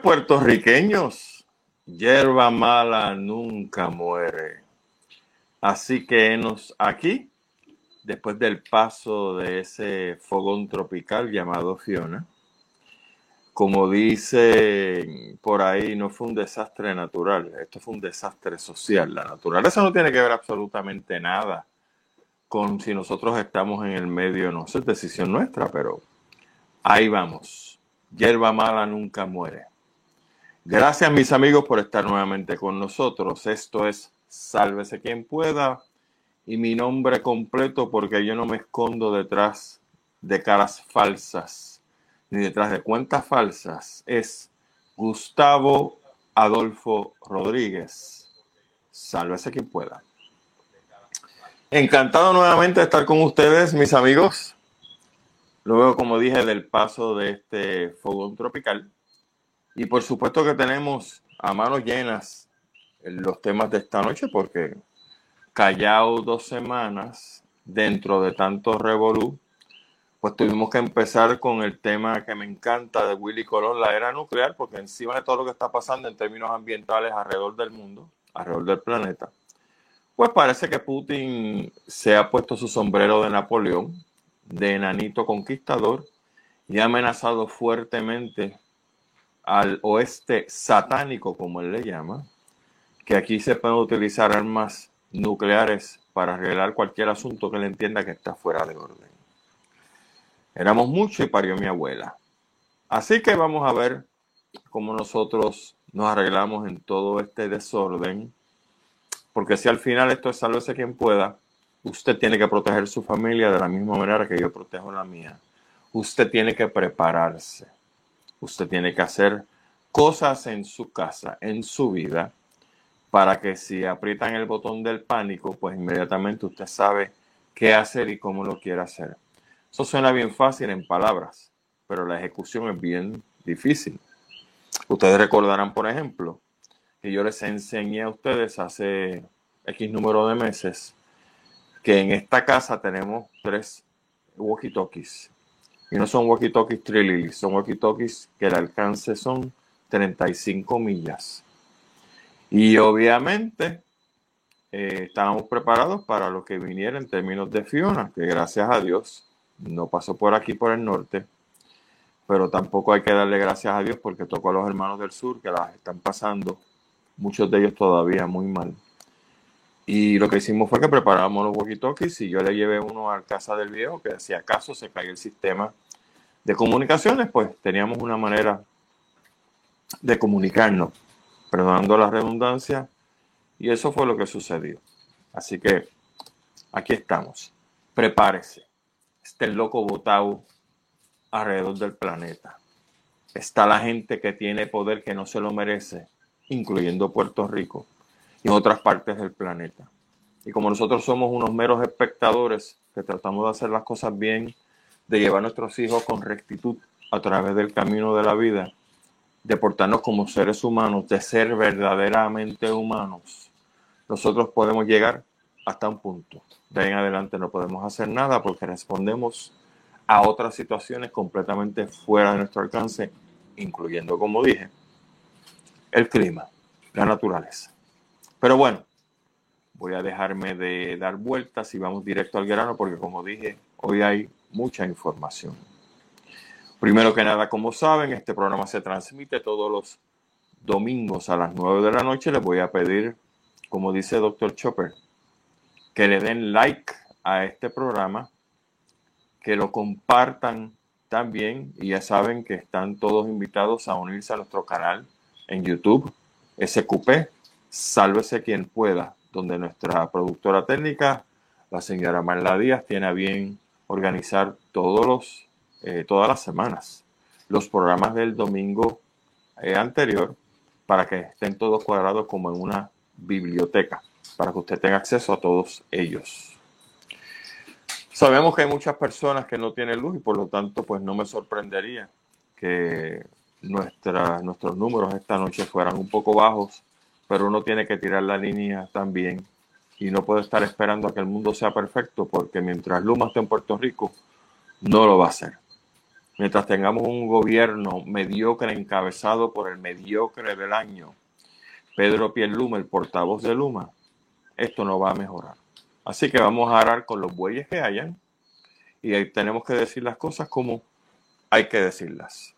puertorriqueños, hierba mala nunca muere. Así que nos aquí, después del paso de ese fogón tropical llamado Fiona, como dice por ahí, no fue un desastre natural, esto fue un desastre social. La naturaleza no tiene que ver absolutamente nada con si nosotros estamos en el medio, no es decisión nuestra, pero ahí vamos. Hierba mala nunca muere. Gracias mis amigos por estar nuevamente con nosotros. Esto es Sálvese quien pueda y mi nombre completo porque yo no me escondo detrás de caras falsas ni detrás de cuentas falsas es Gustavo Adolfo Rodríguez. Sálvese quien pueda. Encantado nuevamente de estar con ustedes, mis amigos. Luego, como dije, del paso de este fogón tropical. Y por supuesto que tenemos a manos llenas los temas de esta noche, porque callado dos semanas dentro de tanto revolú pues tuvimos que empezar con el tema que me encanta de Willy Colón, la era nuclear, porque encima de todo lo que está pasando en términos ambientales alrededor del mundo, alrededor del planeta, pues parece que Putin se ha puesto su sombrero de Napoleón, de enanito conquistador, y ha amenazado fuertemente al oeste satánico, como él le llama, que aquí se pueden utilizar armas nucleares para arreglar cualquier asunto que él entienda que está fuera de orden. Éramos muchos y parió mi abuela. Así que vamos a ver cómo nosotros nos arreglamos en todo este desorden. Porque si al final esto es sálvese quien pueda, usted tiene que proteger su familia de la misma manera que yo protejo la mía. Usted tiene que prepararse. Usted tiene que hacer cosas en su casa, en su vida, para que si aprietan el botón del pánico, pues inmediatamente usted sabe qué hacer y cómo lo quiere hacer. Eso suena bien fácil en palabras, pero la ejecución es bien difícil. Ustedes recordarán, por ejemplo, que yo les enseñé a ustedes hace X número de meses que en esta casa tenemos tres walkie-talkies. Y no son walkie-talkies trilili, son walkie-talkies que el alcance son 35 millas. Y obviamente eh, estábamos preparados para lo que viniera en términos de Fiona, que gracias a Dios no pasó por aquí, por el norte, pero tampoco hay que darle gracias a Dios porque tocó a los hermanos del sur que las están pasando, muchos de ellos todavía muy mal. Y lo que hicimos fue que preparamos los walkie-talkies y yo le llevé uno a casa del viejo que si acaso se cae el sistema de comunicaciones, pues teníamos una manera de comunicarnos, perdonando la redundancia, y eso fue lo que sucedió. Así que aquí estamos. Prepárese está el loco botado alrededor del planeta. Está la gente que tiene poder que no se lo merece, incluyendo Puerto Rico y otras partes del planeta. Y como nosotros somos unos meros espectadores que tratamos de hacer las cosas bien, de llevar a nuestros hijos con rectitud a través del camino de la vida, de portarnos como seres humanos, de ser verdaderamente humanos, nosotros podemos llegar hasta un punto. De ahí en adelante no podemos hacer nada porque respondemos a otras situaciones completamente fuera de nuestro alcance, incluyendo, como dije, el clima, la naturaleza. Pero bueno, voy a dejarme de dar vueltas y vamos directo al grano porque, como dije, hoy hay mucha información. Primero que nada, como saben, este programa se transmite todos los domingos a las 9 de la noche. Les voy a pedir, como dice Dr. Chopper, que le den like a este programa, que lo compartan también y ya saben que están todos invitados a unirse a nuestro canal en YouTube, SQP, Sálvese quien pueda, donde nuestra productora técnica, la señora Marla Díaz, tiene a bien organizar todos los, eh, todas las semanas los programas del domingo eh, anterior para que estén todos cuadrados como en una biblioteca para que usted tenga acceso a todos ellos. Sabemos que hay muchas personas que no tienen luz y por lo tanto pues no me sorprendería que nuestra, nuestros números esta noche fueran un poco bajos, pero uno tiene que tirar la línea también y no puede estar esperando a que el mundo sea perfecto porque mientras Luma esté en Puerto Rico, no lo va a hacer. mientras tengamos un gobierno mediocre encabezado por el mediocre del año, Pedro Pierluma, el portavoz de Luma, esto no va a mejorar. Así que vamos a arar con los bueyes que hayan y ahí tenemos que decir las cosas como hay que decirlas.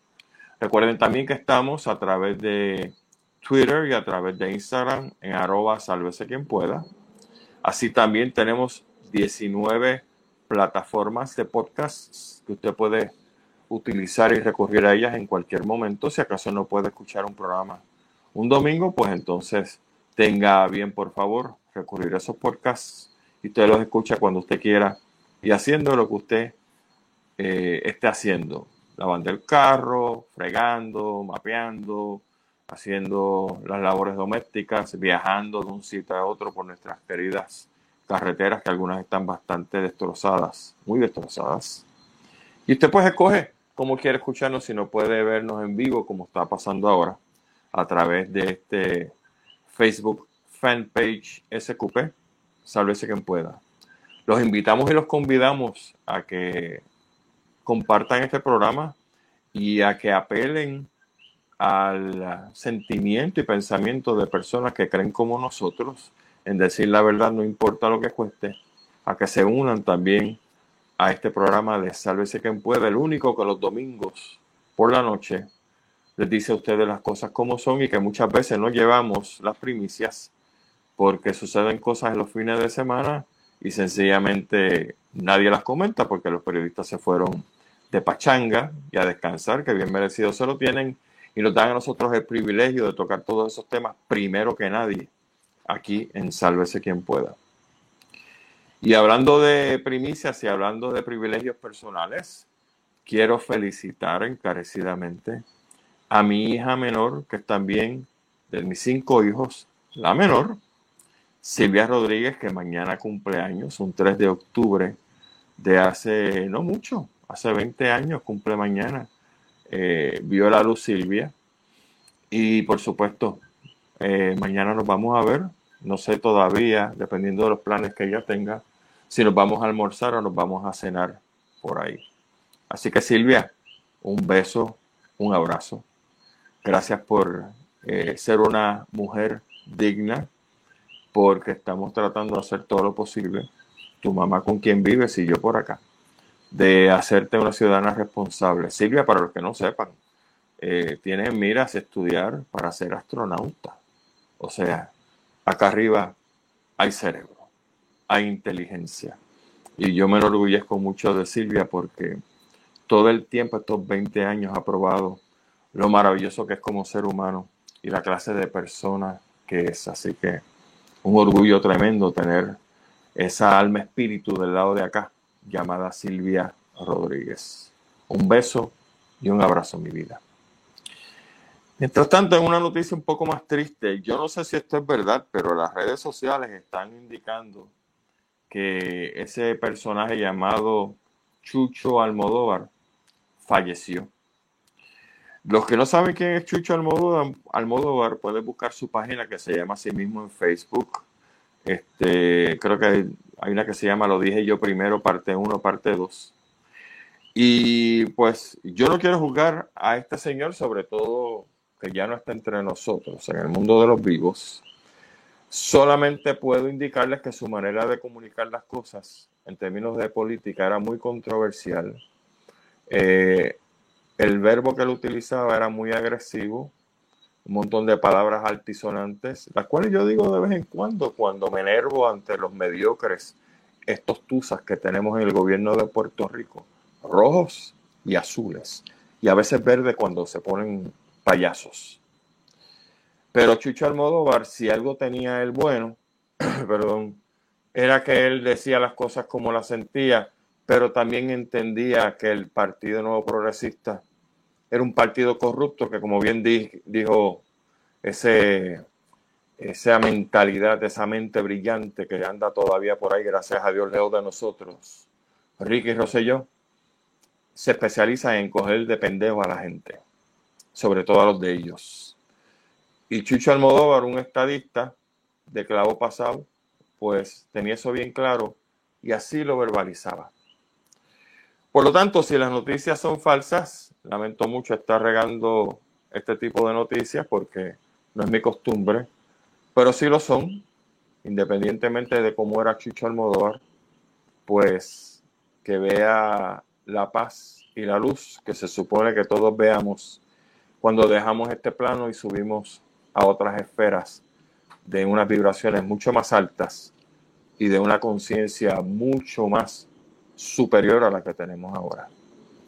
Recuerden también que estamos a través de Twitter y a través de Instagram en arroba sálvese quien pueda. Así también tenemos 19 plataformas de podcasts que usted puede utilizar y recurrir a ellas en cualquier momento. Si acaso no puede escuchar un programa un domingo, pues entonces tenga bien, por favor, recurrir a esos podcasts y usted los escucha cuando usted quiera y haciendo lo que usted eh, esté haciendo. Lavando el carro, fregando, mapeando, haciendo las labores domésticas, viajando de un sitio a otro por nuestras queridas carreteras que algunas están bastante destrozadas, muy destrozadas. Y usted pues escoge cómo quiere escucharnos si no puede vernos en vivo como está pasando ahora a través de este Facebook fanpage SQP, sálvese quien pueda. Los invitamos y los convidamos a que compartan este programa y a que apelen al sentimiento y pensamiento de personas que creen como nosotros en decir la verdad, no importa lo que cueste, a que se unan también a este programa de Sálvese quien pueda, el único que los domingos por la noche les dice a ustedes las cosas como son y que muchas veces no llevamos las primicias porque suceden cosas en los fines de semana y sencillamente nadie las comenta porque los periodistas se fueron de pachanga y a descansar, que bien merecido se lo tienen y nos dan a nosotros el privilegio de tocar todos esos temas primero que nadie aquí en Sálvese quien pueda. Y hablando de primicias y hablando de privilegios personales, quiero felicitar encarecidamente a mi hija menor, que es también de mis cinco hijos, la menor, Silvia Rodríguez, que mañana cumple años, un 3 de octubre de hace no mucho, hace 20 años, cumple mañana eh, vio la luz Silvia. Y por supuesto, eh, mañana nos vamos a ver. No sé todavía, dependiendo de los planes que ella tenga, si nos vamos a almorzar o nos vamos a cenar por ahí. Así que Silvia, un beso, un abrazo. Gracias por eh, ser una mujer digna, porque estamos tratando de hacer todo lo posible. Tu mamá con quien vives y yo por acá de hacerte una ciudadana responsable. Silvia, para los que no sepan, eh, tiene miras estudiar para ser astronauta. O sea, acá arriba hay cerebro, hay inteligencia. Y yo me enorgullezco mucho de Silvia porque todo el tiempo, estos 20 años, ha probado lo maravilloso que es como ser humano y la clase de persona que es. Así que un orgullo tremendo tener esa alma espíritu del lado de acá llamada Silvia Rodríguez. Un beso y un abrazo, mi vida. Mientras tanto, en una noticia un poco más triste, yo no sé si esto es verdad, pero las redes sociales están indicando que ese personaje llamado Chucho Almodóvar falleció. Los que no saben quién es Chucho Almodóvar, pueden buscar su página que se llama así mismo en Facebook. Este, creo que hay una que se llama Lo dije yo primero, parte 1, parte 2. Y pues yo no quiero juzgar a este señor, sobre todo que ya no está entre nosotros, en el mundo de los vivos. Solamente puedo indicarles que su manera de comunicar las cosas en términos de política era muy controversial. Eh, el verbo que él utilizaba era muy agresivo, un montón de palabras altisonantes, las cuales yo digo de vez en cuando, cuando me enervo ante los mediocres, estos tusas que tenemos en el gobierno de Puerto Rico, rojos y azules, y a veces verdes cuando se ponen payasos. Pero Chucho Almodóvar, si algo tenía el bueno, perdón, era que él decía las cosas como las sentía, pero también entendía que el Partido Nuevo Progresista era un partido corrupto que, como bien dijo ese, esa mentalidad, esa mente brillante que anda todavía por ahí, gracias a Dios, leo de nosotros, Ricky Rosselló, se especializa en coger de pendejo a la gente, sobre todo a los de ellos. Y Chucho Almodóvar, un estadista de clavo pasado, pues tenía eso bien claro y así lo verbalizaba. Por lo tanto, si las noticias son falsas, lamento mucho estar regando este tipo de noticias porque no es mi costumbre, pero si lo son, independientemente de cómo era Chucho Almodóvar, pues que vea la paz y la luz que se supone que todos veamos cuando dejamos este plano y subimos a otras esferas de unas vibraciones mucho más altas y de una conciencia mucho más superior a la que tenemos ahora.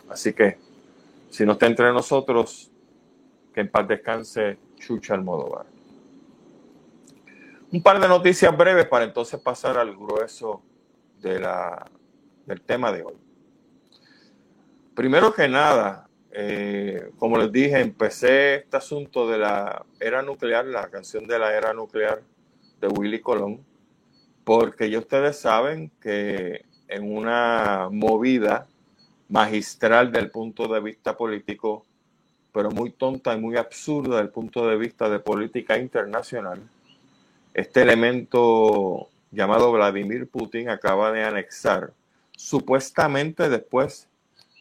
Así que, si no está entre nosotros, que en paz descanse Chucha Almodóvar. Un par de noticias breves para entonces pasar al grueso de la, del tema de hoy. Primero que nada, eh, como les dije, empecé este asunto de la era nuclear, la canción de la era nuclear de Willy Colón, porque ya ustedes saben que en una movida magistral del punto de vista político, pero muy tonta y muy absurda del punto de vista de política internacional, este elemento llamado Vladimir Putin acaba de anexar, supuestamente después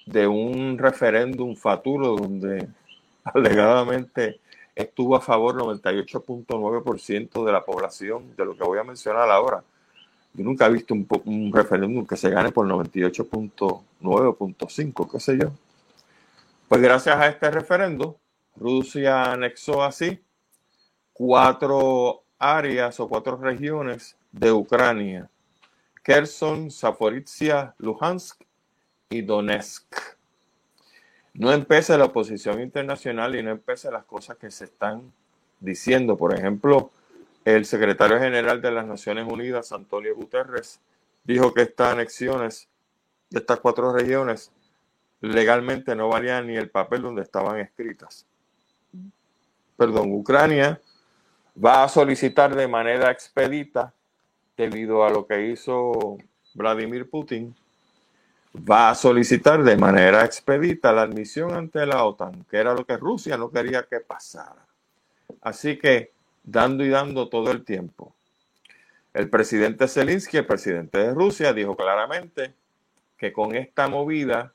de un referéndum faturo donde alegadamente estuvo a favor 98.9% de la población, de lo que voy a mencionar ahora. Yo nunca he visto un, referéndum que se gane por 98.9.5, qué sé yo. Pues gracias a este referendo, Rusia anexó así cuatro áreas o cuatro regiones de Ucrania. Kherson, Zaporizhia, Luhansk y Donetsk. No empiece la oposición internacional y no empiece las cosas que se están diciendo. Por ejemplo, el secretario general de las Naciones Unidas, Antonio Guterres, dijo que estas anexiones de estas cuatro regiones legalmente no valían ni el papel donde estaban escritas. Perdón, Ucrania va a solicitar de manera expedita, debido a lo que hizo Vladimir Putin, va a solicitar de manera expedita la admisión ante la OTAN, que era lo que Rusia no quería que pasara. Así que dando y dando todo el tiempo. El presidente Zelensky, el presidente de Rusia, dijo claramente que con esta movida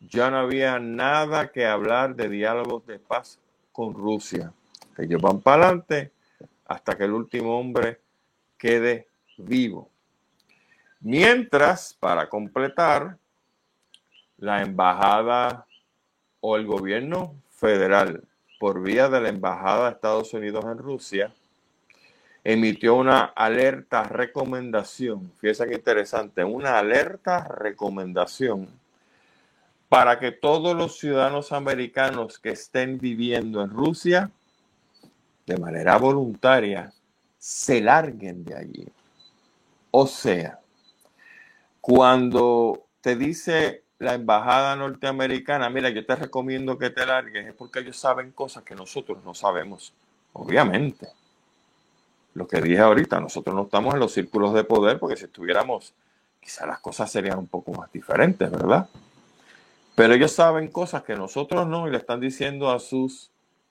ya no había nada que hablar de diálogos de paz con Rusia. Ellos van para adelante hasta que el último hombre quede vivo. Mientras, para completar, la embajada o el gobierno federal por vía de la Embajada de Estados Unidos en Rusia, emitió una alerta recomendación, fíjense que interesante, una alerta recomendación para que todos los ciudadanos americanos que estén viviendo en Rusia de manera voluntaria se larguen de allí. O sea, cuando te dice la embajada norteamericana, mira, yo te recomiendo que te largues, es porque ellos saben cosas que nosotros no sabemos, obviamente. Lo que dije ahorita, nosotros no estamos en los círculos de poder, porque si estuviéramos, quizás las cosas serían un poco más diferentes, ¿verdad? Pero ellos saben cosas que nosotros no y le están diciendo a sus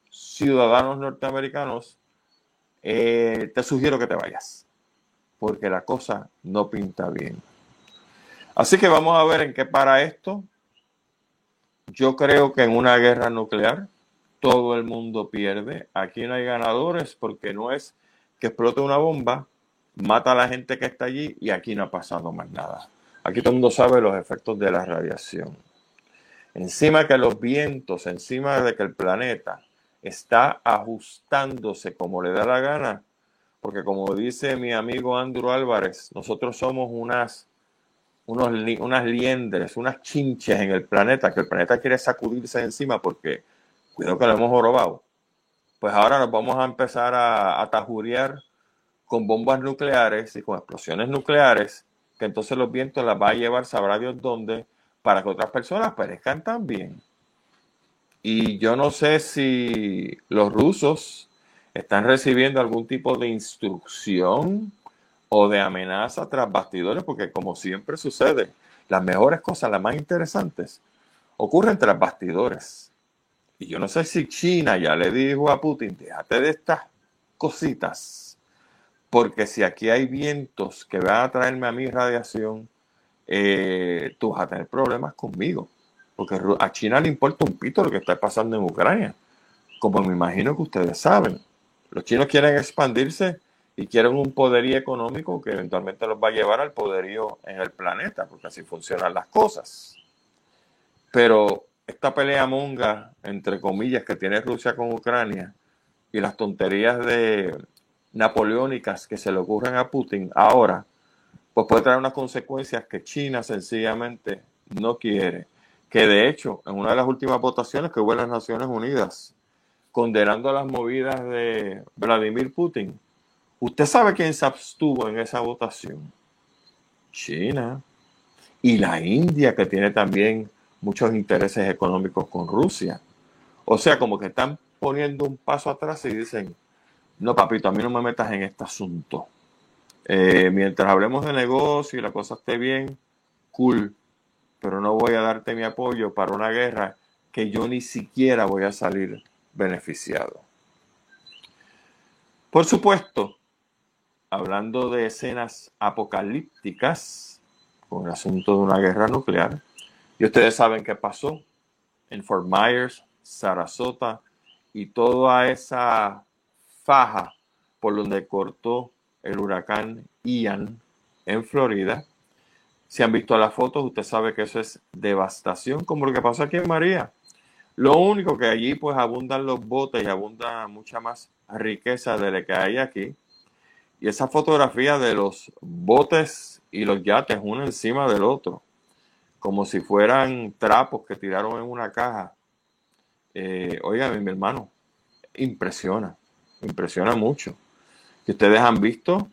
ciudadanos norteamericanos, eh, te sugiero que te vayas, porque la cosa no pinta bien. Así que vamos a ver en qué para esto. Yo creo que en una guerra nuclear todo el mundo pierde. Aquí no hay ganadores porque no es que explote una bomba, mata a la gente que está allí y aquí no ha pasado más nada. Aquí todo el mundo sabe los efectos de la radiación. Encima que los vientos, encima de que el planeta está ajustándose como le da la gana, porque como dice mi amigo Andrew Álvarez, nosotros somos unas unos, unas liendres, unas chinches en el planeta, que el planeta quiere sacudirse encima porque cuidado que lo hemos robado. Pues ahora nos vamos a empezar a, a tajuriar con bombas nucleares y con explosiones nucleares, que entonces los vientos las va a llevar sabrá Dios dónde, para que otras personas perezcan también. Y yo no sé si los rusos están recibiendo algún tipo de instrucción o de amenaza tras bastidores, porque como siempre sucede, las mejores cosas, las más interesantes, ocurren tras bastidores. Y yo no sé si China ya le dijo a Putin, déjate de estas cositas, porque si aquí hay vientos que van a traerme a mí radiación, eh, tú vas a tener problemas conmigo. Porque a China le importa un pito lo que está pasando en Ucrania. Como me imagino que ustedes saben. Los chinos quieren expandirse y quieren un poderío económico que eventualmente los va a llevar al poderío en el planeta, porque así funcionan las cosas. Pero esta pelea monga, entre comillas, que tiene Rusia con Ucrania y las tonterías de napoleónicas que se le ocurren a Putin ahora, pues puede traer unas consecuencias que China sencillamente no quiere. Que de hecho, en una de las últimas votaciones que hubo en las Naciones Unidas, condenando las movidas de Vladimir Putin, ¿usted sabe quién se abstuvo en esa votación? China. Y la India, que tiene también muchos intereses económicos con Rusia. O sea, como que están poniendo un paso atrás y dicen, no, papito, a mí no me metas en este asunto. Eh, mientras hablemos de negocio y la cosa esté bien, cool, pero no voy a darte mi apoyo para una guerra que yo ni siquiera voy a salir beneficiado. Por supuesto, hablando de escenas apocalípticas con el asunto de una guerra nuclear, y ustedes saben qué pasó en Fort Myers, Sarasota y toda esa faja por donde cortó el huracán Ian en Florida. Si han visto las fotos, usted sabe que eso es devastación, como lo que pasó aquí en María. Lo único que allí pues abundan los botes y abunda mucha más riqueza de la que hay aquí. Y esa fotografía de los botes y los yates uno encima del otro como si fueran trapos que tiraron en una caja. Eh, oigan, mi hermano, impresiona, impresiona mucho. Que ustedes han visto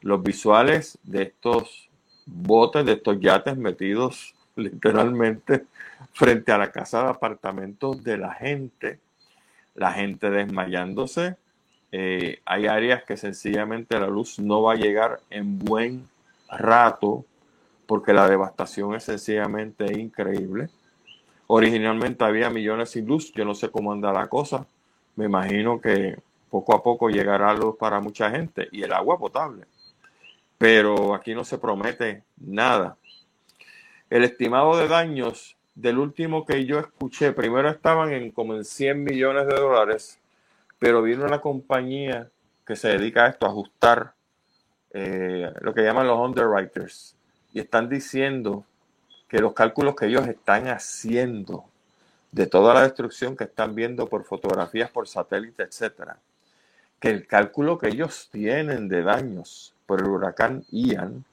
los visuales de estos botes, de estos yates metidos literalmente frente a la casa de apartamentos de la gente, la gente desmayándose. Eh, hay áreas que sencillamente la luz no va a llegar en buen rato porque la devastación es sencillamente increíble. Originalmente había millones sin luz, yo no sé cómo anda la cosa. Me imagino que poco a poco llegará luz para mucha gente y el agua potable. Pero aquí no se promete nada. El estimado de daños del último que yo escuché, primero estaban en como en 100 millones de dólares, pero vino una compañía que se dedica a esto, a ajustar eh, lo que llaman los underwriters, y están diciendo que los cálculos que ellos están haciendo de toda la destrucción que están viendo por fotografías por satélite, etcétera, que el cálculo que ellos tienen de daños por el huracán Ian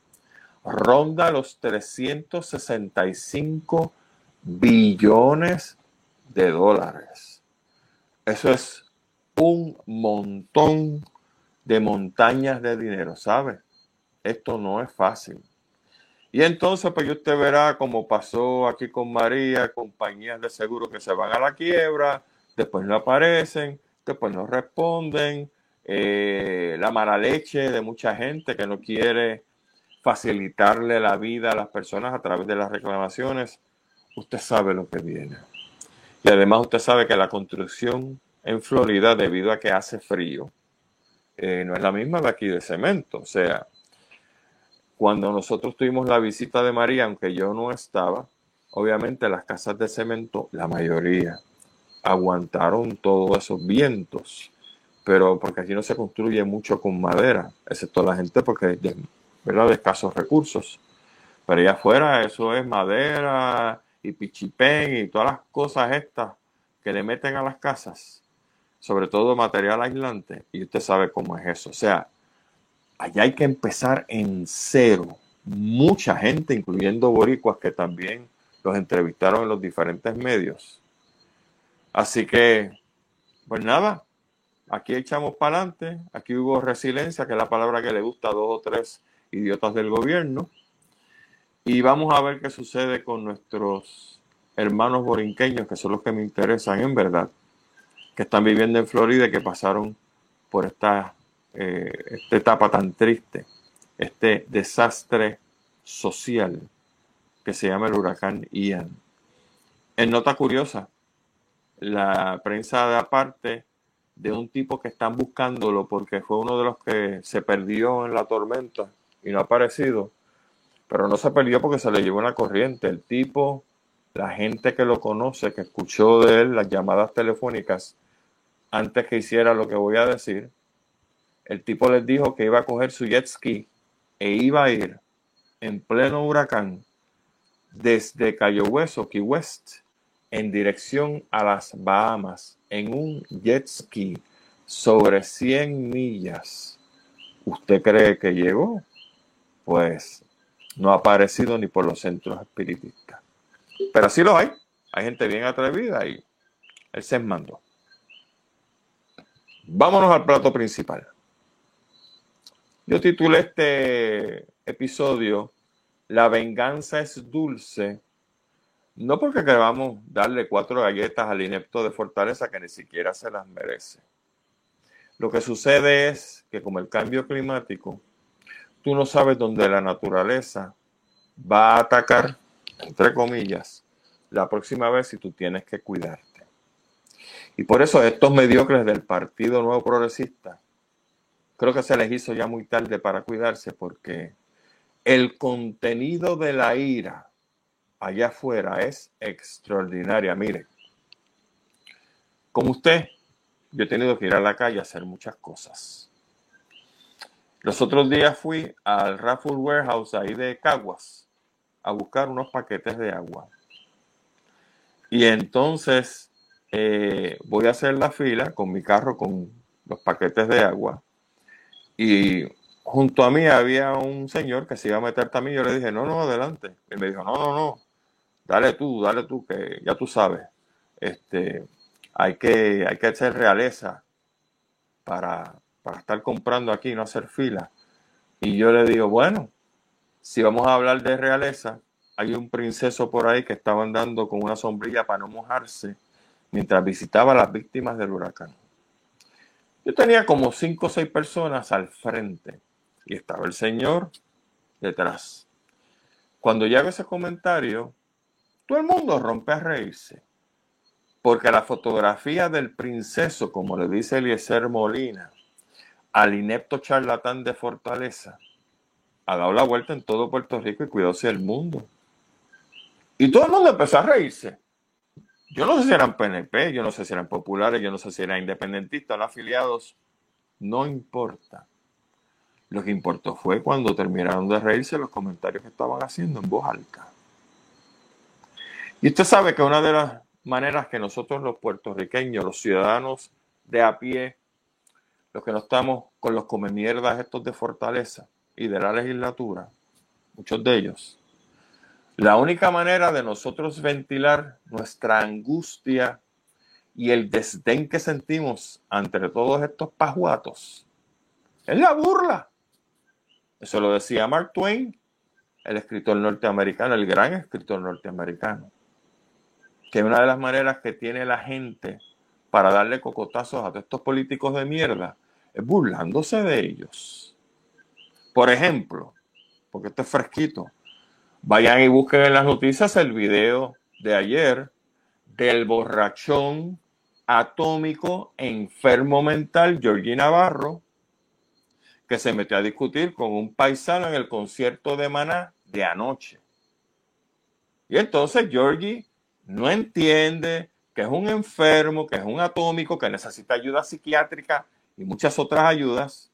ronda los 365 billones de dólares. Eso es un montón de montañas de dinero, ¿sabe? Esto no es fácil. Y entonces, pues usted verá como pasó aquí con María, compañías de seguro que se van a la quiebra, después no aparecen, después no responden, eh, la mala leche de mucha gente que no quiere facilitarle la vida a las personas a través de las reclamaciones. Usted sabe lo que viene. Y además usted sabe que la construcción en Florida, debido a que hace frío, eh, no es la misma de aquí de cemento. O sea, cuando nosotros tuvimos la visita de María, aunque yo no estaba, obviamente las casas de cemento, la mayoría, aguantaron todos esos vientos, pero porque aquí no se construye mucho con madera, excepto la gente porque de, ¿verdad? de escasos recursos. Pero allá afuera eso es madera y pichipén y todas las cosas estas que le meten a las casas, sobre todo material aislante, y usted sabe cómo es eso. O sea, allá hay que empezar en cero. Mucha gente, incluyendo boricuas, que también los entrevistaron en los diferentes medios. Así que, pues nada, aquí echamos para adelante. Aquí hubo resiliencia, que es la palabra que le gusta a dos o tres idiotas del gobierno. Y vamos a ver qué sucede con nuestros hermanos borinqueños, que son los que me interesan en verdad, que están viviendo en Florida y que pasaron por esta eh, esta etapa tan triste, este desastre social que se llama el huracán Ian. En nota curiosa, la prensa da parte de un tipo que están buscándolo porque fue uno de los que se perdió en la tormenta y no ha aparecido. Pero no se perdió porque se le llevó una corriente. El tipo, la gente que lo conoce, que escuchó de él las llamadas telefónicas antes que hiciera lo que voy a decir, el tipo les dijo que iba a coger su jet ski e iba a ir en pleno huracán desde Cayo Hueso, Key West, en dirección a las Bahamas en un jet ski sobre 100 millas. ¿Usted cree que llegó? Pues no ha aparecido ni por los centros espiritistas. Pero así lo hay. Hay gente bien atrevida y él se mandó. Vámonos al plato principal. Yo titulé este episodio La venganza es dulce, no porque queramos darle cuatro galletas al inepto de fortaleza que ni siquiera se las merece. Lo que sucede es que como el cambio climático, tú no sabes dónde la naturaleza va a atacar, entre comillas, la próxima vez si tú tienes que cuidarte. Y por eso estos mediocres del Partido Nuevo Progresista, creo que se les hizo ya muy tarde para cuidarse porque el contenido de la ira allá afuera es extraordinaria. Mire, como usted, yo he tenido que ir a la calle a hacer muchas cosas. Los otros días fui al Raffle Warehouse ahí de Caguas a buscar unos paquetes de agua. Y entonces eh, voy a hacer la fila con mi carro con los paquetes de agua. Y junto a mí había un señor que se iba a meter también. Yo le dije, no, no, adelante. Y me dijo, no, no, no, dale tú, dale tú, que ya tú sabes. Este, hay que, hay que hacer realeza para, para estar comprando aquí no hacer fila. Y yo le digo, bueno, si vamos a hablar de realeza, hay un princeso por ahí que estaba andando con una sombrilla para no mojarse mientras visitaba a las víctimas del huracán. Yo tenía como cinco o seis personas al frente y estaba el señor detrás. Cuando yo hago ese comentario, todo el mundo rompe a reírse. Porque la fotografía del princeso, como le dice Eliezer Molina, al inepto charlatán de Fortaleza, ha dado la vuelta en todo Puerto Rico y cuidóse el mundo. Y todo el mundo empezó a reírse. Yo no sé si eran PNP, yo no sé si eran populares, yo no sé si eran independentistas afiliados. No importa. Lo que importó fue cuando terminaron de reírse los comentarios que estaban haciendo en voz alta. Y usted sabe que una de las maneras que nosotros los puertorriqueños, los ciudadanos de a pie, los que no estamos con los comemierdas estos de Fortaleza y de la legislatura, muchos de ellos, la única manera de nosotros ventilar nuestra angustia y el desdén que sentimos ante todos estos pajuatos es la burla. Eso lo decía Mark Twain, el escritor norteamericano, el gran escritor norteamericano que una de las maneras que tiene la gente para darle cocotazos a estos políticos de mierda es burlándose de ellos. Por ejemplo, porque esto es fresquito, vayan y busquen en las noticias el video de ayer del borrachón atómico enfermo mental Georgie Navarro, que se metió a discutir con un paisano en el concierto de Maná de anoche. Y entonces Georgie no entiende que es un enfermo, que es un atómico, que necesita ayuda psiquiátrica y muchas otras ayudas,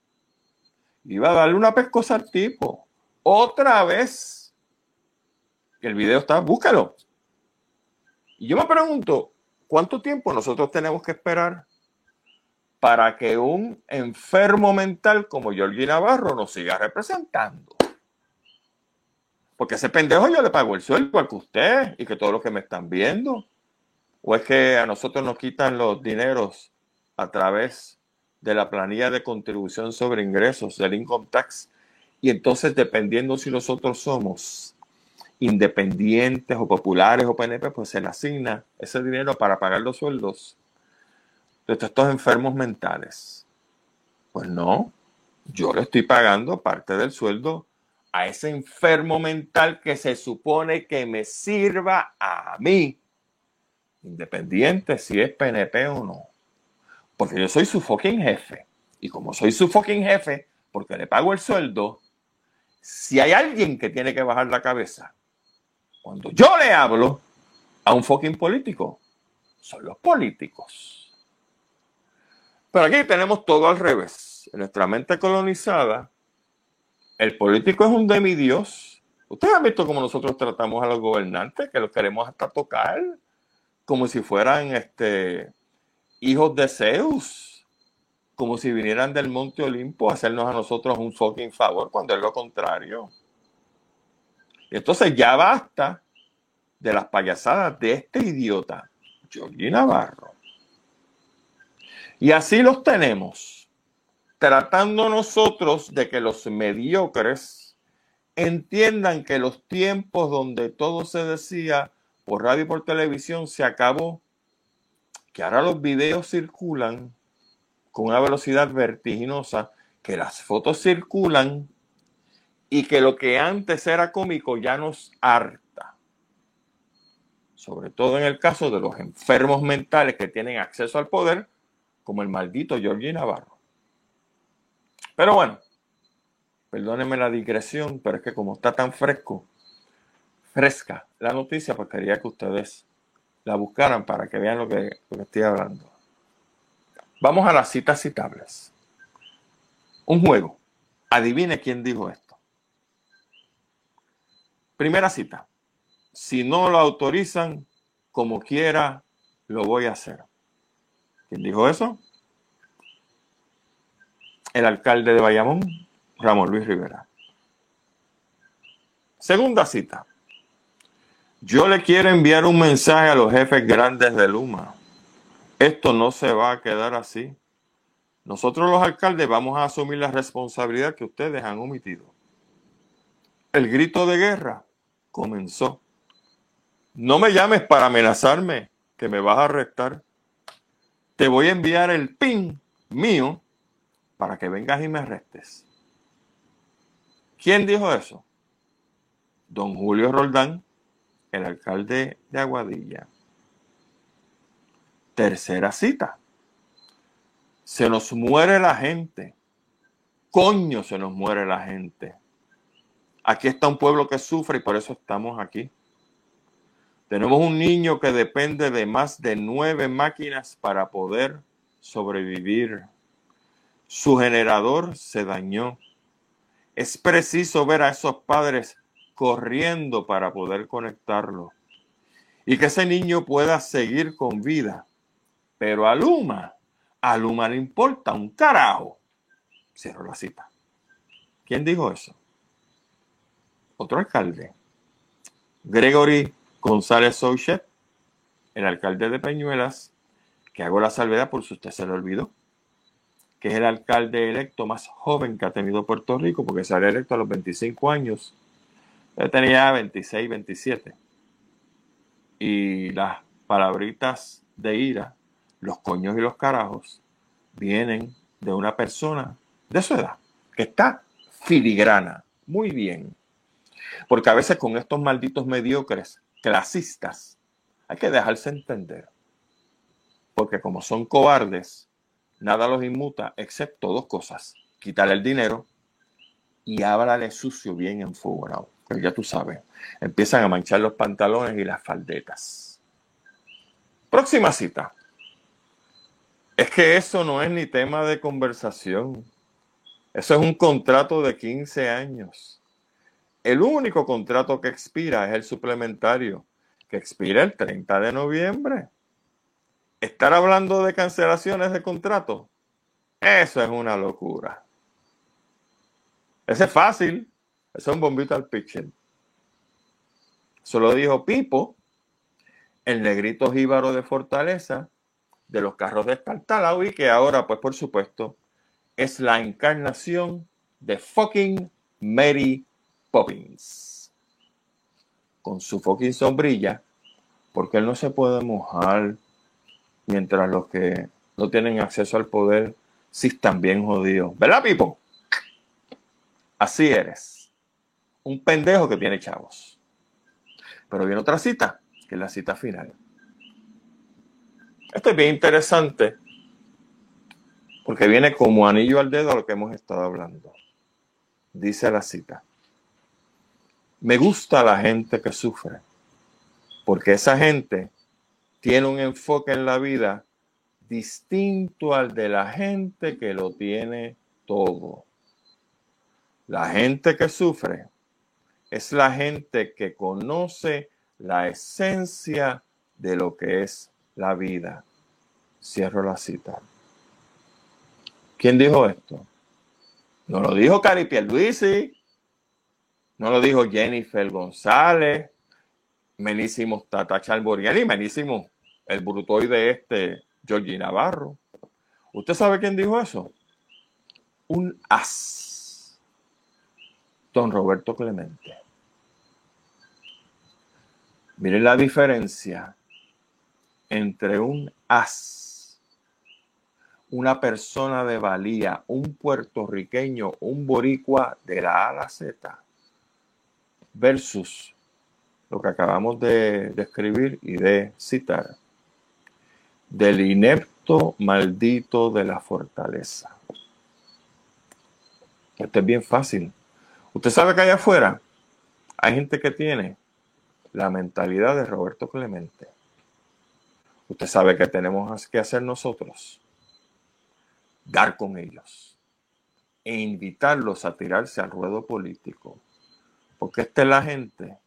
iba a darle una pescosa al tipo. Otra vez. El video está, búscalo. Y yo me pregunto, ¿cuánto tiempo nosotros tenemos que esperar para que un enfermo mental como Georgie Navarro nos siga representando? Porque ese pendejo yo le pago el sueldo al que usted y que todos los que me están viendo. ¿O es que a nosotros nos quitan los dineros a través de la planilla de contribución sobre ingresos, del income tax? Y entonces, dependiendo si nosotros somos independientes o populares o PNP, pues se le asigna ese dinero para pagar los sueldos de estos enfermos mentales. Pues no, yo le estoy pagando parte del sueldo a ese enfermo mental que se supone que me sirva a mí, independiente si es PNP o no. Porque yo soy su fucking jefe. Y como soy su fucking jefe, porque le pago el sueldo, si hay alguien que tiene que bajar la cabeza, cuando yo le hablo a un fucking político, son los políticos. Pero aquí tenemos todo al revés. En nuestra mente colonizada, el político es un demidios. Ustedes han visto cómo nosotros tratamos a los gobernantes, que los queremos hasta tocar, como si fueran este, hijos de Zeus, como si vinieran del Monte Olimpo a hacernos a nosotros un fucking favor, cuando es lo contrario. Entonces ya basta de las payasadas de este idiota, Jordi Navarro. Y así los tenemos, tratando nosotros de que los mediocres entiendan que los tiempos donde todo se decía por radio y por televisión se acabó, que ahora los videos circulan con una velocidad vertiginosa, que las fotos circulan y que lo que antes era cómico ya nos harta sobre todo en el caso de los enfermos mentales que tienen acceso al poder, como el maldito Georgie Navarro. Pero bueno, perdónenme la digresión, pero es que como está tan fresco, fresca la noticia, pues quería que ustedes la buscaran para que vean lo que, lo que estoy hablando. Vamos a las citas citables. Un juego. Adivine quién dijo esto. Primera cita si no lo autorizan, como quiera, lo voy a hacer. ¿Quién dijo eso? El alcalde de Bayamón, Ramón Luis Rivera. Segunda cita. Yo le quiero enviar un mensaje a los jefes grandes de Luma. Esto no se va a quedar así. Nosotros los alcaldes vamos a asumir la responsabilidad que ustedes han omitido. El grito de guerra comenzó. No me llames para amenazarme que me vas a arrestar. Te voy a enviar el PIN mío para que vengas y me arrestes. ¿Quién dijo eso? Don Julio Roldán, el alcalde de Aguadilla. Tercera cita. Se nos muere la gente. Coño, se nos muere la gente. Aquí está un pueblo que sufre y por eso estamos aquí. Tenemos un niño que depende de más de nueve máquinas para poder sobrevivir. Su generador se dañó. Es preciso ver a esos padres corriendo para poder conectarlo y que ese niño pueda seguir con vida. Pero a Luma, a Luma le importa un carajo. Cierro la cita. ¿Quién dijo eso? Otro alcalde. Gregory González Souchet, el alcalde de Peñuelas, que hago la salvedad por si usted se lo olvidó, que es el alcalde electo más joven que ha tenido Puerto Rico, porque salió electo a los 25 años. Él tenía 26, 27. Y las palabritas de ira, los coños y los carajos, vienen de una persona de su edad, que está filigrana, muy bien. Porque a veces con estos malditos mediocres clasistas, hay que dejarse entender. Porque como son cobardes, nada los inmuta excepto dos cosas. Quitarle el dinero y háblale sucio bien en fuego. Pero ya tú sabes, empiezan a manchar los pantalones y las faldetas. Próxima cita. Es que eso no es ni tema de conversación. Eso es un contrato de 15 años. El único contrato que expira es el suplementario, que expira el 30 de noviembre. Estar hablando de cancelaciones de contrato, eso es una locura. Ese es fácil, eso es un bombito al pitching. Eso lo dijo Pipo, el negrito jíbaro de Fortaleza, de los carros de Estartalao y que ahora, pues por supuesto, es la encarnación de fucking Mary Poppins con su fucking sombrilla, porque él no se puede mojar mientras los que no tienen acceso al poder sí están bien jodidos. ¿Verdad, Pipo? Así eres. Un pendejo que tiene chavos. Pero viene otra cita, que es la cita final. Esto es bien interesante porque viene como anillo al dedo a lo que hemos estado hablando. Dice la cita. Me gusta la gente que sufre, porque esa gente tiene un enfoque en la vida distinto al de la gente que lo tiene todo. La gente que sufre es la gente que conoce la esencia de lo que es la vida. Cierro la cita. ¿Quién dijo esto? No lo dijo Cari Pierluisi, no lo dijo Jennifer González, menísimo Tata Charboriani, menísimo el brutoide este Georgie Navarro. ¿Usted sabe quién dijo eso? Un as. Don Roberto Clemente. Miren la diferencia entre un as, una persona de valía, un puertorriqueño, un boricua de la A a la Z, versus lo que acabamos de describir y de citar, del inepto maldito de la fortaleza. Esto es bien fácil. Usted sabe que allá afuera hay gente que tiene la mentalidad de Roberto Clemente. Usted sabe que tenemos que hacer nosotros. Dar con ellos e invitarlos a tirarse al ruedo político. Porque esta es la gente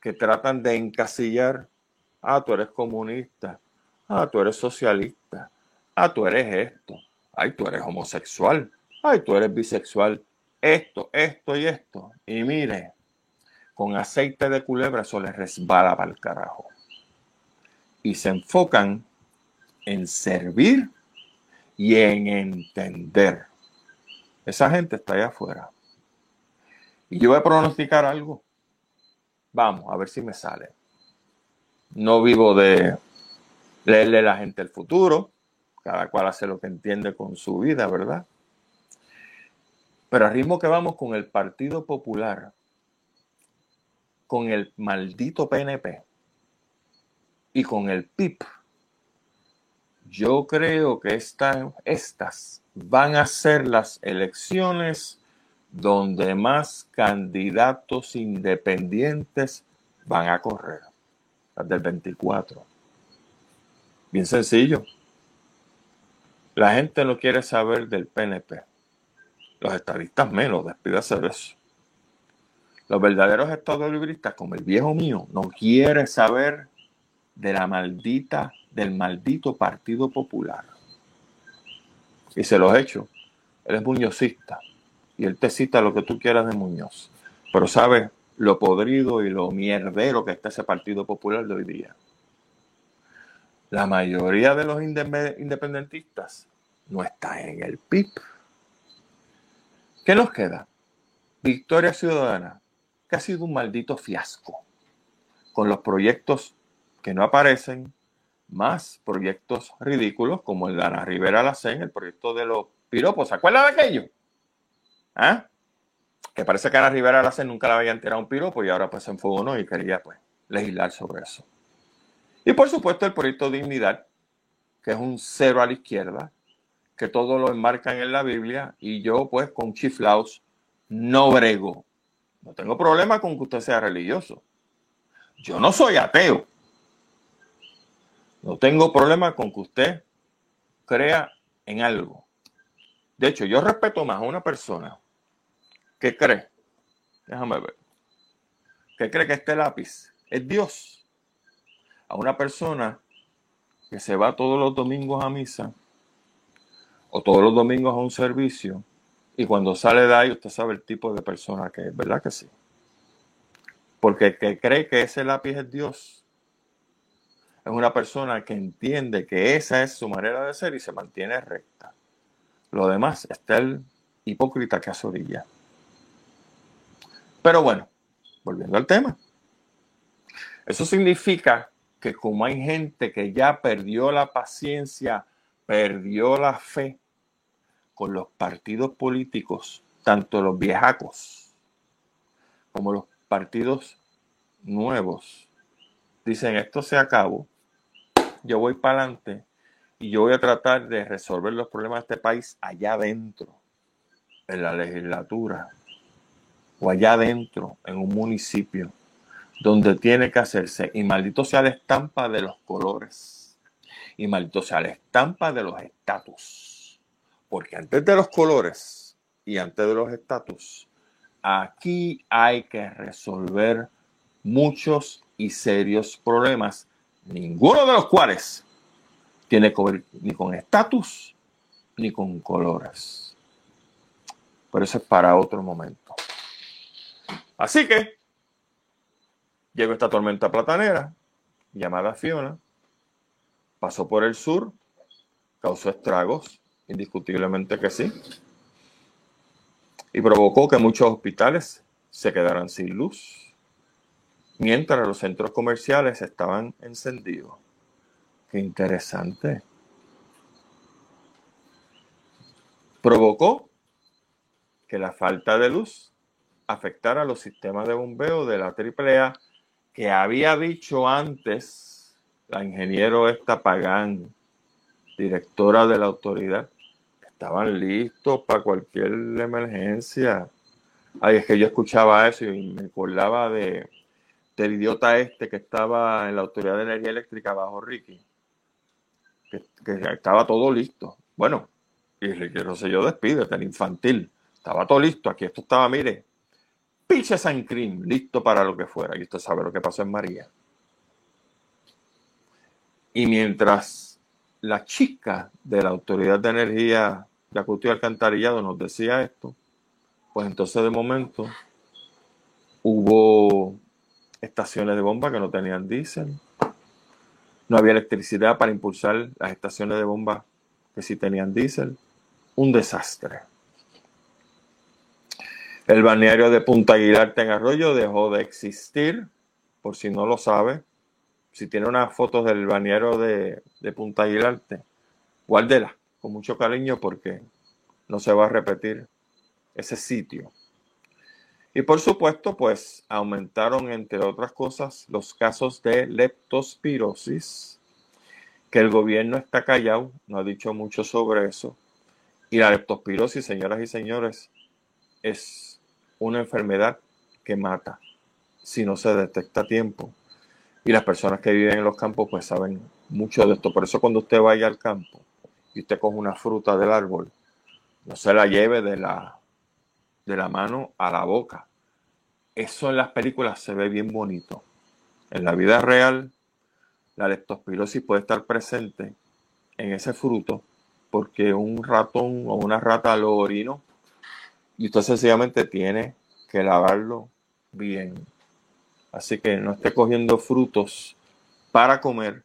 que tratan de encasillar. Ah, tú eres comunista. Ah, tú eres socialista. Ah, tú eres esto. Ay, tú eres homosexual. Ay, tú eres bisexual. Esto, esto y esto. Y mire, con aceite de culebra, eso les resbala para el carajo. Y se enfocan en servir y en entender. Esa gente está allá afuera. Y yo voy a pronosticar algo. Vamos, a ver si me sale. No vivo de leerle a la gente el futuro. Cada cual hace lo que entiende con su vida, ¿verdad? Pero al ritmo que vamos con el Partido Popular, con el maldito PNP y con el PIP, yo creo que estas van a ser las elecciones donde más candidatos independientes van a correr, las del 24. Bien sencillo. La gente no quiere saber del PNP. Los estadistas menos, despídase de eso. Los verdaderos estados libristas, como el viejo mío, no quiere saber de la maldita, del maldito Partido Popular. Y se los he hecho. Él es muñozista. Y él te cita lo que tú quieras de Muñoz. Pero sabe lo podrido y lo mierdero que está ese Partido Popular de hoy día. La mayoría de los independentistas no está en el PIB. ¿Qué nos queda? Victoria Ciudadana, que ha sido un maldito fiasco, con los proyectos que no aparecen, más proyectos ridículos como el de Ana Rivera Lacen, el proyecto de los piropos. ¿Se acuerdan de aquello? ¿Ah? Que parece que Ana Rivera Lacen nunca le habían tirado un piropo y ahora pues se enfogó y quería pues legislar sobre eso. Y por supuesto el proyecto Dignidad, que es un cero a la izquierda, que todo lo enmarcan en la Biblia y yo pues con chiflaos no brego. No tengo problema con que usted sea religioso. Yo no soy ateo. No tengo problema con que usted crea en algo. De hecho, yo respeto más a una persona que cree, déjame ver, que cree que este lápiz es Dios, a una persona que se va todos los domingos a misa o todos los domingos a un servicio y cuando sale de ahí, usted sabe el tipo de persona que es, ¿verdad que sí? Porque el que cree que ese lápiz es Dios es una persona que entiende que esa es su manera de ser y se mantiene recta. Lo demás está el hipócrita que hace. Pero bueno, volviendo al tema. Eso significa que como hay gente que ya perdió la paciencia, perdió la fe, con los partidos políticos, tanto los viejacos como los partidos nuevos, dicen esto se acabó, yo voy para adelante y yo voy a tratar de resolver los problemas de este país allá adentro, en la legislatura. O allá adentro, en un municipio, donde tiene que hacerse, y maldito sea la estampa de los colores, y maldito sea la estampa de los estatus, porque antes de los colores y antes de los estatus, aquí hay que resolver muchos y serios problemas, ninguno de los cuales tiene que ver ni con estatus ni con colores. Pero eso es para otro momento. Así que llegó esta tormenta platanera llamada Fiona, pasó por el sur, causó estragos, indiscutiblemente que sí, y provocó que muchos hospitales se quedaran sin luz, mientras los centros comerciales estaban encendidos. Qué interesante. Provocó que la falta de luz afectara a los sistemas de bombeo de la AAA que había dicho antes la ingeniero esta Pagán, directora de la autoridad, estaban listos para cualquier emergencia. Ay, es que yo escuchaba eso y me acordaba de, del idiota este que estaba en la Autoridad de Energía Eléctrica bajo Ricky, que, estaba todo listo. Bueno, y no sé yo despide, tan infantil. Estaba todo listo. Aquí esto estaba, mire, pinche San Crim, listo para lo que fuera. Y usted sabe lo que pasó en María. Y mientras la chica de la Autoridad de Energía de Acuto y Alcantarillado nos decía esto, pues entonces de momento hubo estaciones de bomba que no tenían diésel. No había electricidad para impulsar las estaciones de bomba que sí tenían diésel. Un desastre. El balneario de Punta Aguilarte en Arroyo dejó de existir, por si no lo sabe. Si tiene unas fotos del balneario de, Punta Aguilarte, guárdela con mucho cariño porque no se va a repetir ese sitio. Y por supuesto, pues aumentaron, entre otras cosas, los casos de leptospirosis, que el gobierno está callado, no ha dicho mucho sobre eso. Y la leptospirosis, señoras y señores, es una enfermedad que mata si no se detecta a tiempo. Y las personas que viven en los campos pues saben mucho de esto. Por eso cuando usted vaya al campo y usted coge una fruta del árbol, no se la lleve de la, de la mano a la boca. Eso en las películas se ve bien bonito. En la vida real, la leptospirosis puede estar presente en ese fruto porque un ratón o una rata lo orinó y usted sencillamente tiene que lavarlo bien. Así que no esté cogiendo frutos para comer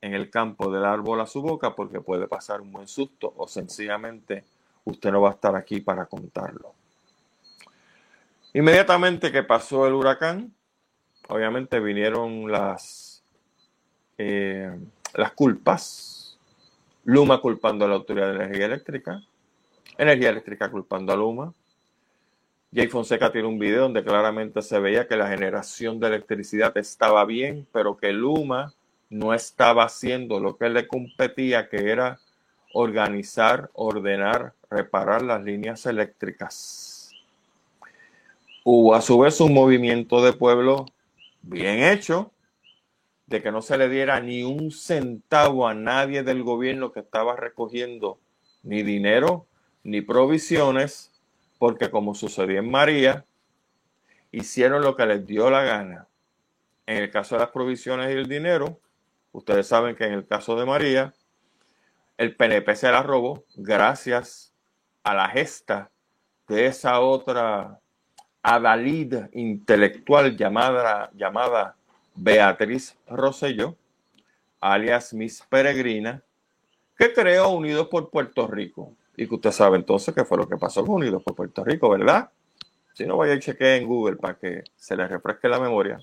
en el campo del árbol a su boca porque puede pasar un buen susto o sencillamente usted no va a estar aquí para contarlo. Inmediatamente que pasó el huracán, obviamente vinieron las, eh, las culpas. Luma culpando a la Autoridad de Energía Eléctrica, Energía Eléctrica culpando a Luma, Jay Fonseca tiene un video donde claramente se veía que la generación de electricidad estaba bien, pero que Luma no estaba haciendo lo que le competía, que era organizar, ordenar, reparar las líneas eléctricas. Hubo a su vez un movimiento de pueblo bien hecho, de que no se le diera ni un centavo a nadie del gobierno que estaba recogiendo ni dinero ni provisiones porque como sucedió en María, hicieron lo que les dio la gana. En el caso de las provisiones y el dinero, ustedes saben que en el caso de María, el PNP se la robó gracias a la gesta de esa otra adalid intelectual llamada, llamada Beatriz Rosselló, alias Miss Peregrina, que creó Unidos por Puerto Rico. Y que usted sabe entonces qué fue lo que pasó con Unidos por Puerto Rico, ¿verdad? Si no, vaya y chequee en Google para que se le refresque la memoria.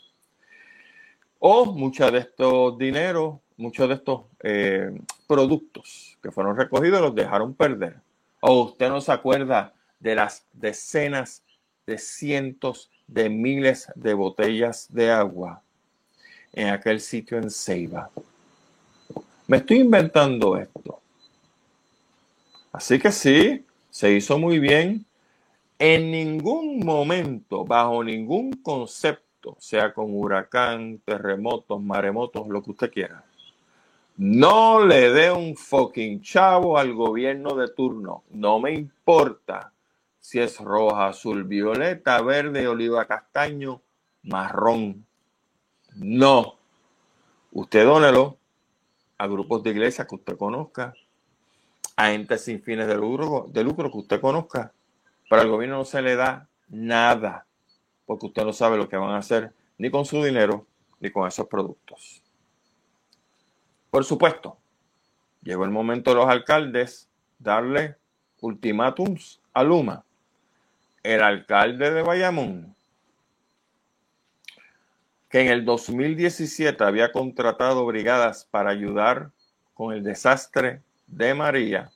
O muchos de estos dineros, muchos de estos eh, productos que fueron recogidos los dejaron perder. O usted no se acuerda de las decenas de cientos de miles de botellas de agua en aquel sitio en Ceiba. Me estoy inventando esto. Así que sí, se hizo muy bien En ningún momento, bajo ningún concepto, sea con huracán, terremotos, maremotos, lo que usted quiera, no le dé un fucking chavo al gobierno de turno. No me importa si es roja, azul, violeta, verde, oliva, castaño, marrón. No. Usted dónelo a grupos de iglesia que usted conozca, a entes sin fines de lucro, de lucro que usted conozca. Pero al gobierno no se le da nada, porque usted no sabe lo que van a hacer ni con su dinero ni con esos productos. Por supuesto, llegó el momento de los alcaldes darle ultimátums a Luma. El alcalde de Bayamón, que en el 2017 había contratado brigadas para ayudar con el desastre de María,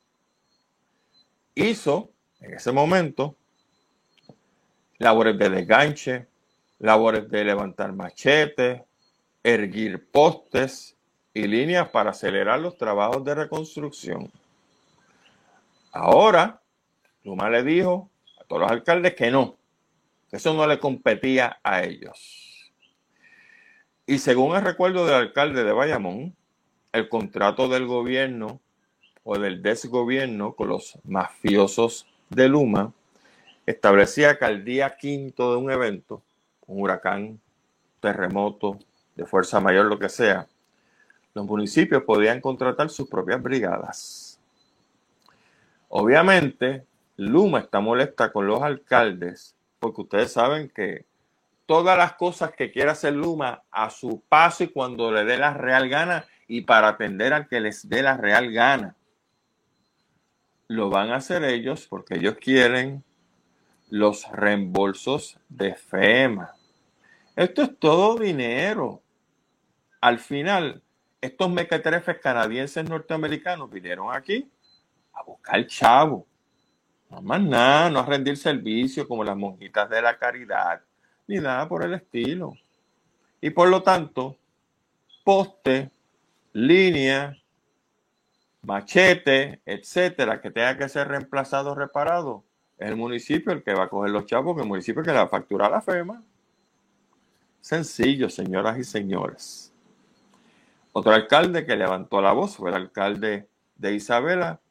hizo en ese momento labores de desganche, labores de levantar machetes, erguir postes y líneas para acelerar los trabajos de reconstrucción. Ahora, Luma le dijo a todos los alcaldes que no, que eso no le competía a ellos. Y según el recuerdo del alcalde de Bayamón, el contrato del gobierno o del desgobierno con los mafiosos de Luma establecía que al día quinto de un evento, un huracán, terremoto, de fuerza mayor, lo que sea, los municipios podían contratar sus propias brigadas. Obviamente, Luma está molesta con los alcaldes porque ustedes saben que todas las cosas que quiere hacer Luma a su paso y cuando le dé la real gana y para atender al que les dé la real gana, lo van a hacer ellos porque ellos quieren los reembolsos de FEMA. Esto es todo dinero. Al final, estos mequetrefes canadienses norteamericanos vinieron aquí a buscar chavo. No más nada, no a rendir servicio como las monjitas de la caridad, ni nada por el estilo. Y por lo tanto, poste, línea, machete, etcétera, que tenga que ser reemplazado o reparado, es el municipio el que va a coger los chavos, el municipio que le va a la FEMA. Sencillo, señoras y señores. Otro alcalde que levantó la voz fue el alcalde de Isabela,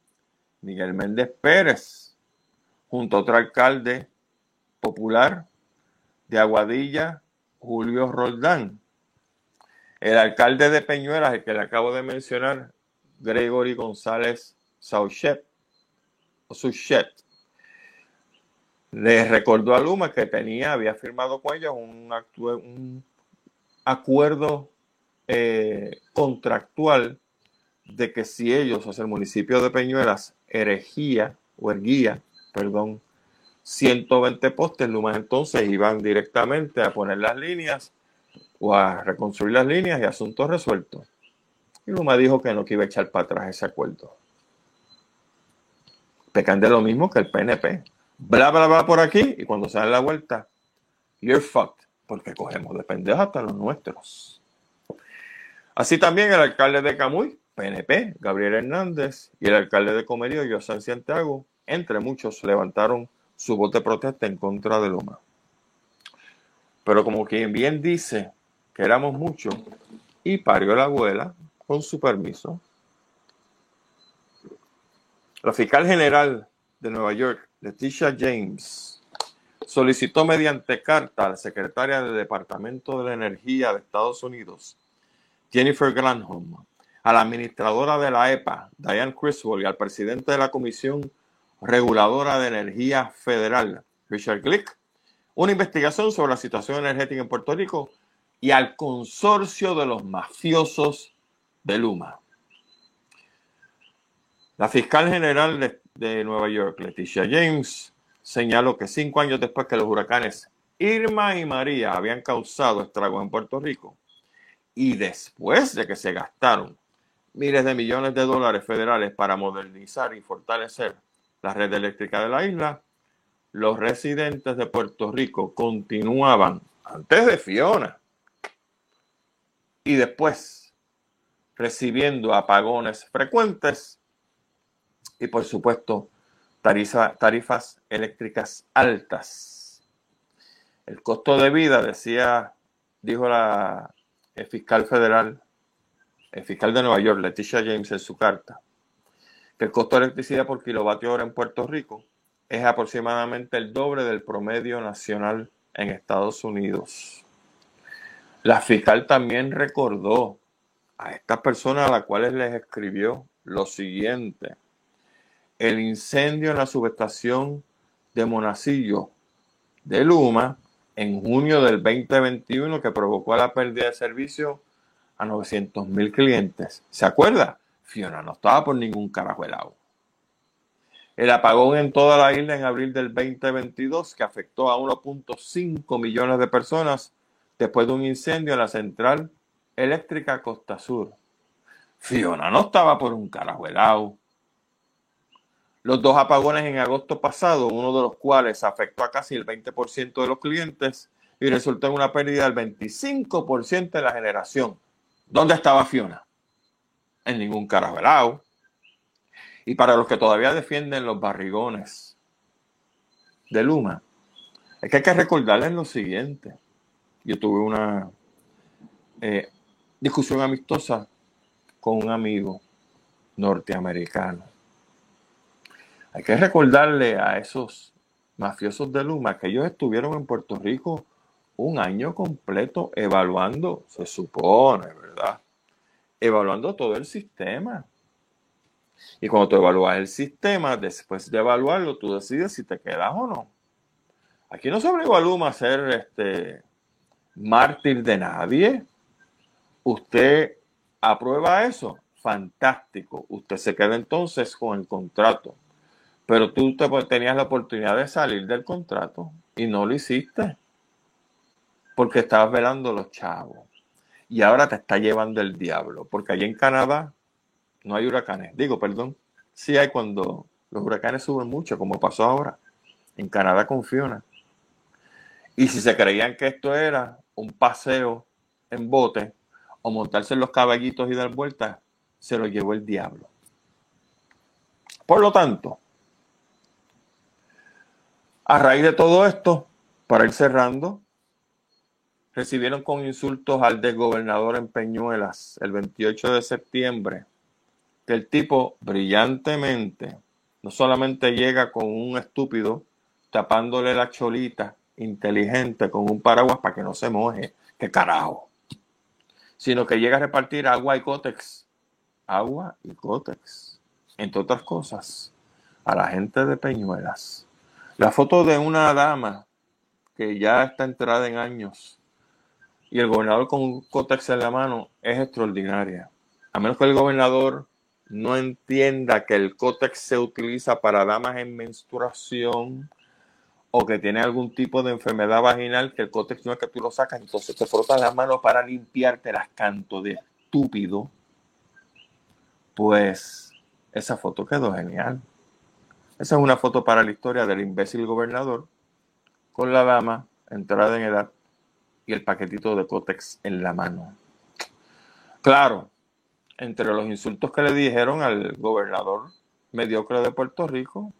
Miguel Méndez Pérez, junto a otro alcalde popular de Aguadilla, Julio Roldán. El alcalde de Peñuelas, el que le acabo de mencionar, Gregory González Sauchet, o Suchet, le recordó a Luma que tenía, había firmado con ellos un, acuerdo eh, contractual de que si ellos, o sea, el municipio de Peñuelas, erigía o erguía, perdón, 120 postes, Luma entonces iban directamente a poner las líneas o a reconstruir las líneas y asuntos resueltos. Y Luma dijo que no que iba a echar para atrás ese acuerdo. Pecan de lo mismo que el PNP. Bla, bla, bla por aquí y cuando sale la vuelta, you're fucked, porque cogemos de pendejos hasta los nuestros. Así también el alcalde de Camuy, PNP, Gabriel Hernández, y el alcalde de Comerío, José Santiago, entre muchos, levantaron su voz de protesta en contra de Loma. Pero como quien bien dice que éramos muchos, y parió la abuela, con su permiso, la fiscal general de Nueva York, Leticia James, solicitó mediante carta a la secretaria del Departamento de la Energía de Estados Unidos, Jennifer Granholm, a la administradora de la EPA, Diane Criswell, y al presidente de la Comisión Reguladora de Energía Federal, Richard Glick, una investigación sobre la situación energética en Puerto Rico y al consorcio de los mafiosos de Luma. La fiscal general de, Nueva York, Leticia James, señaló que cinco años después que los huracanes Irma y María habían causado estragos en Puerto Rico, y después de que se gastaron miles de millones de dólares federales para modernizar y fortalecer la red eléctrica de la isla, los residentes de Puerto Rico continuaban antes de Fiona y después recibiendo apagones frecuentes y por supuesto tarifas eléctricas altas. El costo de vida, decía, dijo la fiscal federal, el fiscal de Nueva York, Leticia James, en su carta, que el costo de electricidad por kilovatio hora en Puerto Rico es aproximadamente el doble del promedio nacional en Estados Unidos. La fiscal también recordó a estas personas a las cuales les escribió lo siguiente. El incendio en la subestación de Monacillo de Luma en junio del 2021 que provocó la pérdida de servicio a 900 mil clientes. ¿Se acuerda? Fiona no estaba por ningún carajo helado. El apagón en toda la isla en abril del 2022 que afectó a 1.5 millones de personas después de un incendio en la central eléctrica Costa Sur. Fiona no estaba por un carajo helado. Los dos apagones en agosto pasado, uno de los cuales afectó a casi el 20% de los clientes y resultó en una pérdida del 25% de la generación. ¿Dónde estaba Fiona? En ningún carajo helado. Y para los que todavía defienden los barrigones de Luma, es que hay que recordarles lo siguiente. Yo tuve una eh, discusión amistosa con un amigo norteamericano. Hay que recordarle a esos mafiosos de Luma que ellos estuvieron en Puerto Rico un año completo evaluando, se supone, ¿verdad? Evaluando todo el sistema. Y cuando tú evalúas el sistema, después de evaluarlo, tú decides si te quedas o no. Aquí no se Luma a ser este, mártir de nadie. Usted aprueba eso, fantástico. Usted se queda entonces con el contrato. Pero tú te, tenías la oportunidad de salir del contrato y no lo hiciste. Porque estabas velando los chavos. Y ahora te está llevando el diablo. Porque allí en Canadá no hay huracanes. Digo, perdón. Sí hay cuando los huracanes suben mucho, como pasó ahora. En Canadá con Fiona. Y si se creían que esto era un paseo en bote o montarse los caballitos y dar vueltas, se lo llevó el diablo. Por lo tanto, a raíz de todo esto, para ir cerrando, recibieron con insultos al desgobernador en Peñuelas el 28 de septiembre, que el tipo brillantemente no solamente llega con un estúpido tapándole la cholita inteligente con un paraguas para que no se moje. ¿Qué carajo? Sino que llega a repartir agua y cótex. Agua y cótex. Entre otras cosas, a la gente de Peñuelas. La foto de una dama que ya está entrada en años y el gobernador con un cótex en la mano es extraordinaria. A menos que el gobernador no entienda que el cótex se utiliza para damas en menstruación o que tiene algún tipo de enfermedad vaginal que el cótex no es que tú lo sacas, entonces te frotas las manos para limpiarte las canto de estúpido, pues esa foto quedó genial. Esa es una foto para la historia del imbécil gobernador con la dama entrada en edad y el paquetito de cótex en la mano. Claro, entre los insultos que le dijeron al gobernador mediocre de Puerto Rico,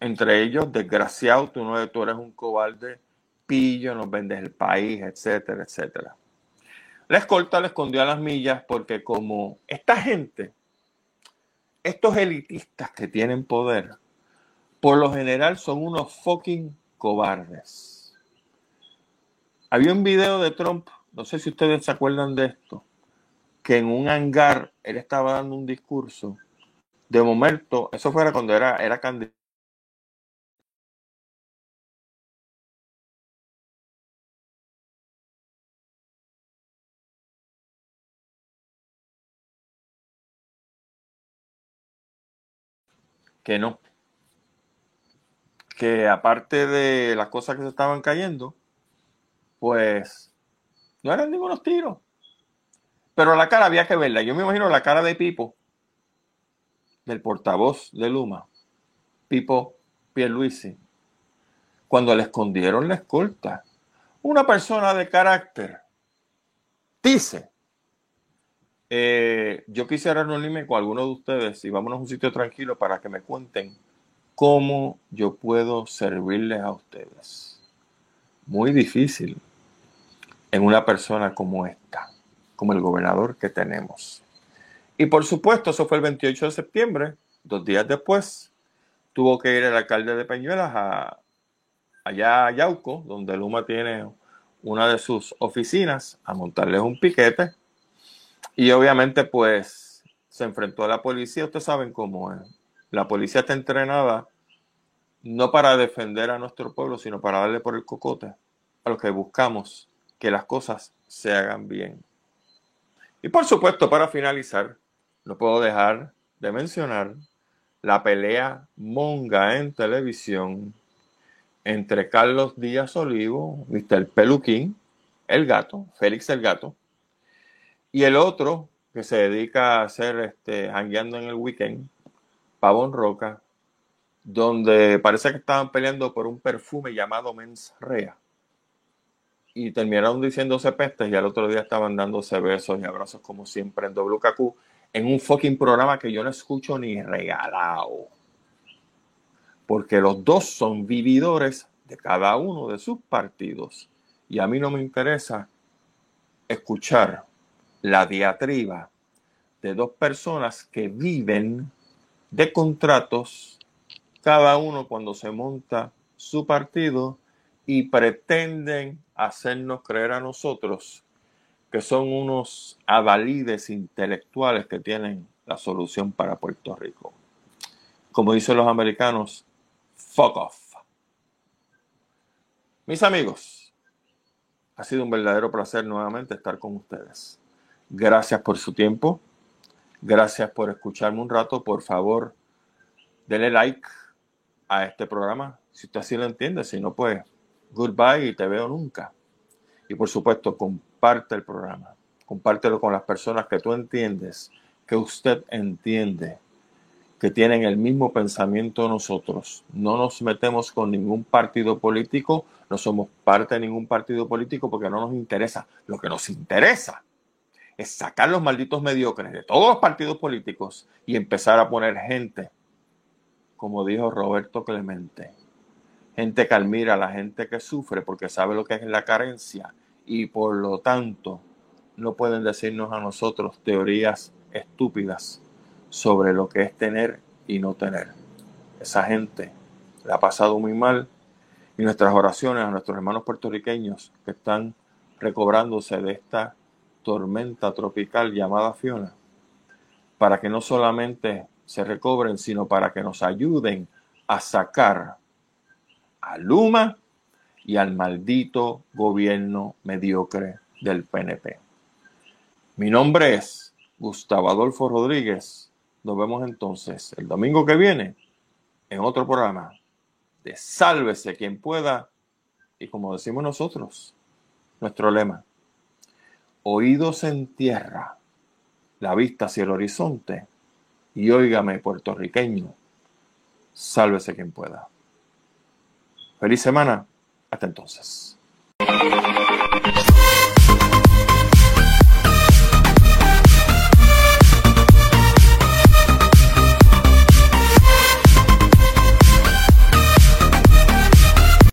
entre ellos, desgraciado, tú, no, tú eres un cobarde, pillo, nos vendes el país, etcétera, etcétera. La escolta le escondió a las millas porque como esta gente, estos elitistas que tienen poder, por lo general son unos fucking cobardes. Había un video de Trump, no sé si ustedes se acuerdan de esto, que en un hangar él estaba dando un discurso. De momento, eso fuera cuando era, era candidato que no. Que aparte de las cosas que se estaban cayendo, pues no eran ningunos tiros. Pero la cara había que verla. Yo me imagino la cara de Pipo, del portavoz de Luma, Pipo Pierluisi, cuando le escondieron la escolta. Una persona de carácter dice eh, yo quisiera reunirme con alguno de ustedes y vámonos a un sitio tranquilo para que me cuenten cómo yo puedo servirles a ustedes. Muy difícil en una persona como esta, como el gobernador que tenemos. Y por supuesto, eso fue el 28 de septiembre, dos días después, tuvo que ir el alcalde de Peñuelas a, allá a Yauco, donde Luma tiene una de sus oficinas, a montarles un piquete. Y obviamente, pues, se enfrentó a la policía. Ustedes saben cómo es. La policía está entrenada no para defender a nuestro pueblo, sino para darle por el cocote a los que buscamos que las cosas se hagan bien. Y por supuesto, para finalizar, no puedo dejar de mencionar la pelea monga en televisión entre Carlos Díaz Olivo, Mr. Peluquín, el gato, Félix el gato, y el otro que se dedica a hacer este, hangueando en el weekend, Pavón Roca, donde parece que estaban peleando por un perfume llamado Mens Rea. Y terminaron diciéndose pestes y al otro día estaban dándose besos y abrazos como siempre en WKQ en un fucking programa que yo no escucho ni regalado porque los dos son vividores de cada uno de sus partidos. Y a mí no me interesa escuchar la diatriba de dos personas que viven de contratos, cada uno cuando se monta su partido y pretenden hacernos creer a nosotros que son unos avalides intelectuales que tienen la solución para Puerto Rico. Como dicen los americanos, fuck off. Mis amigos, ha sido un verdadero placer nuevamente estar con ustedes. Gracias por su tiempo. Gracias por escucharme un rato. Por favor, denle like a este programa. Si usted así lo entiende, si no, pues goodbye y te veo nunca. Y por supuesto, comparte el programa. Compártelo con las personas que tú entiendes, que usted entiende que tienen el mismo pensamiento nosotros. No nos metemos con ningún partido político, no somos parte de ningún partido político porque no nos interesa. Lo que nos interesa es sacar los malditos mediocres de todos los partidos políticos y empezar a poner gente, como dijo Roberto Clemente, gente que admira a la gente que sufre porque sabe lo que es la carencia y por lo tanto no pueden decirnos a nosotros teorías estúpidas sobre lo que es tener y no tener. Esa gente la ha pasado muy mal y nuestras oraciones a nuestros hermanos puertorriqueños que están recobrándose de esta tormenta tropical llamada Fiona, para que no solamente se recobren, sino para que nos ayuden a sacar a Luma y al maldito gobierno mediocre del PNP. Mi nombre es Gustavo Adolfo Rodríguez nos vemos entonces el domingo que viene en otro programa de Sálvese quien pueda. Y como decimos nosotros, nuestro lema, oídos en tierra, la vista hacia el horizonte y óigame puertorriqueño, sálvese quien pueda. Feliz semana, hasta entonces.